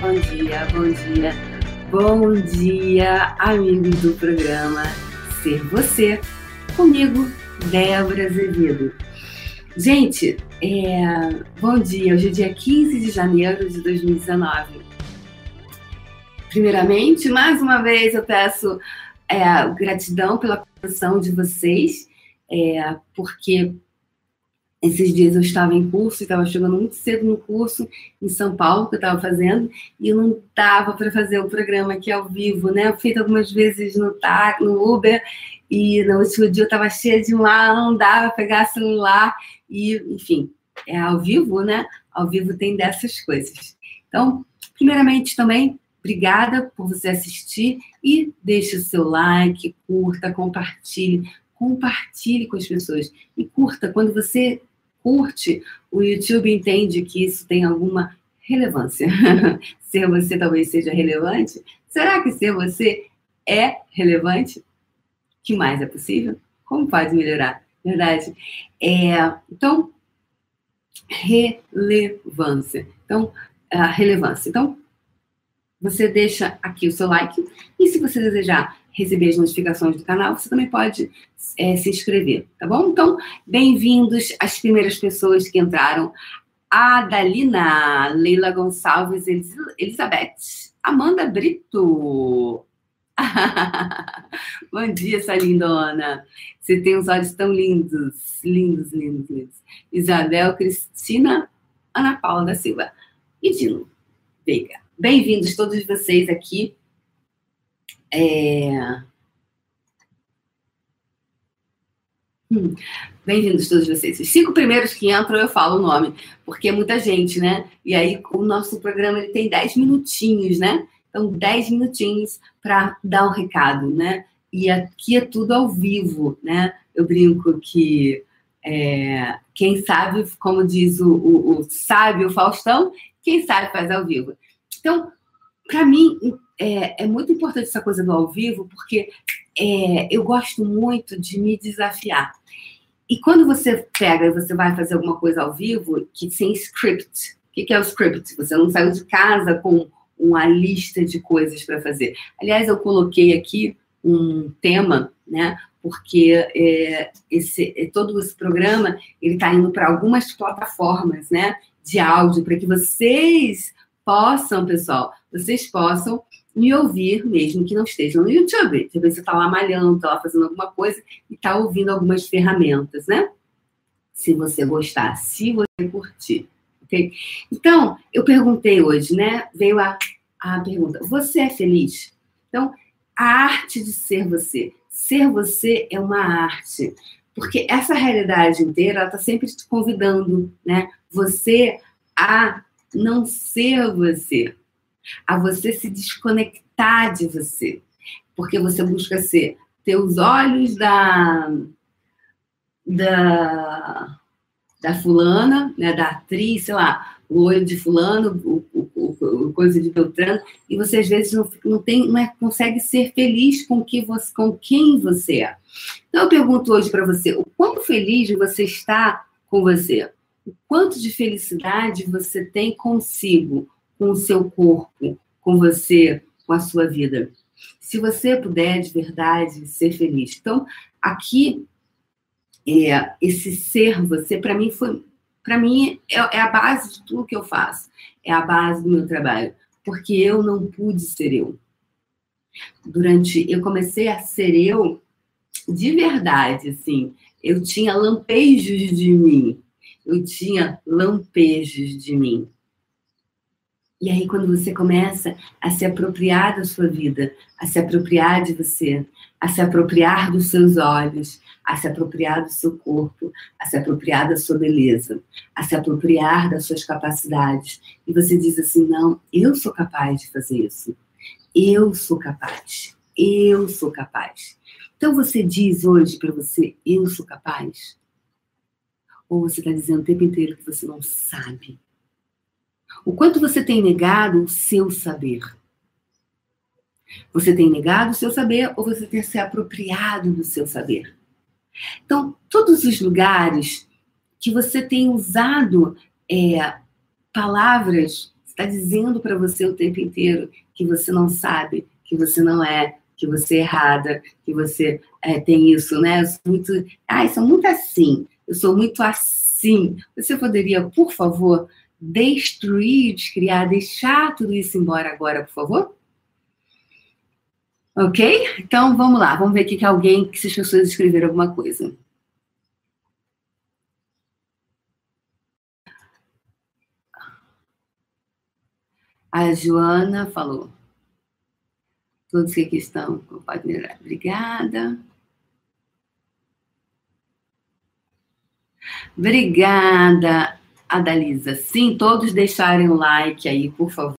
bom dia. Bom dia, amigos do programa Ser Você, comigo, Débora Azevedo. Gente, é... bom dia, hoje é dia 15 de janeiro de 2019. Primeiramente, mais uma vez eu peço é, gratidão pela atenção de vocês, é, porque esses dias eu estava em curso, estava chegando muito cedo no curso em São Paulo, que eu estava fazendo, e não dava para fazer o programa aqui ao vivo, né? Eu feito algumas vezes no, tá, no Uber, e no último dia eu estava cheia de mal, não dava pegar celular, e, enfim, é ao vivo, né? Ao vivo tem dessas coisas. Então, primeiramente também, obrigada por você assistir e deixe o seu like, curta, compartilhe, compartilhe com as pessoas. E curta, quando você curte, o YouTube entende que isso tem alguma relevância. ser você talvez seja relevante? Será que ser você é relevante? O que mais é possível? Como pode melhorar? Verdade? É, então, relevância. Então, a relevância. Então, você deixa aqui o seu like e se você desejar receber as notificações do canal, você também pode é, se inscrever, tá bom? Então, bem-vindos às primeiras pessoas que entraram. A Dalina, Leila Gonçalves, Elizabeth, Amanda Brito. Bom dia, essa lindona. Você tem uns olhos tão lindos, lindos, lindos, lindos. Isabel Cristina, Ana Paula da Silva e Dino Veiga. Bem-vindos todos vocês aqui é... Hum. Bem-vindos todos vocês. Os cinco primeiros que entram eu falo o nome, porque é muita gente, né? E aí o nosso programa ele tem dez minutinhos, né? Então, dez minutinhos para dar um recado, né? E aqui é tudo ao vivo, né? Eu brinco que é, quem sabe, como diz o, o, o sábio Faustão, quem sabe faz ao vivo. Então, para mim, é, é, muito importante essa coisa do ao vivo, porque é, eu gosto muito de me desafiar. E quando você pega e você vai fazer alguma coisa ao vivo, que sem script, o que, é o script? Você não saiu de casa com uma lista de coisas para fazer. Aliás, eu coloquei aqui um tema, né? Porque é, esse, é, todo esse programa ele está indo para algumas plataformas, né? De áudio para que vocês possam, pessoal, vocês possam me ouvir, mesmo que não estejam no YouTube. Talvez você está lá malhando, está lá fazendo alguma coisa e está ouvindo algumas ferramentas, né? Se você gostar, se você curtir, ok? Então, eu perguntei hoje, né? Veio a, a pergunta: você é feliz? Então, a arte de ser você. Ser você é uma arte. Porque essa realidade inteira, ela está sempre te convidando, né? Você a não ser você a você se desconectar de você, porque você busca ser ter os olhos da da da fulana, né, da atriz, sei lá, o olho de fulano, o, o, o coisa de Beltrano, e você às vezes não, não tem, não é, consegue ser feliz com que você, com quem você é. Então eu pergunto hoje para você, o quão feliz você está com você? O quanto de felicidade você tem consigo? com o seu corpo, com você, com a sua vida. Se você puder de verdade ser feliz. Então, aqui, é, esse ser você, para mim, foi. Para mim, é, é a base de tudo que eu faço. É a base do meu trabalho. Porque eu não pude ser eu. Durante. Eu comecei a ser eu de verdade, assim. Eu tinha lampejos de mim. Eu tinha lampejos de mim. E aí, quando você começa a se apropriar da sua vida, a se apropriar de você, a se apropriar dos seus olhos, a se apropriar do seu corpo, a se apropriar da sua beleza, a se apropriar das suas capacidades, e você diz assim: não, eu sou capaz de fazer isso. Eu sou capaz. Eu sou capaz. Então você diz hoje para você: eu sou capaz? Ou você está dizendo o tempo inteiro que você não sabe? O quanto você tem negado o seu saber? Você tem negado o seu saber ou você tem se apropriado do seu saber? Então, todos os lugares que você tem usado é, palavras, está dizendo para você o tempo inteiro que você não sabe, que você não é, que você é errada, que você é, tem isso, né? Muito. Ai, sou muito assim, eu sou muito assim. Você poderia, por favor, destruir, descriar, deixar tudo isso embora agora, por favor? Ok? Então vamos lá, vamos ver aqui que alguém, se as pessoas escreveram alguma coisa. A Joana falou. Todos que aqui estão, melhorar. Obrigada. Obrigada, Adalisa. Sim, todos deixarem o like aí, por favor.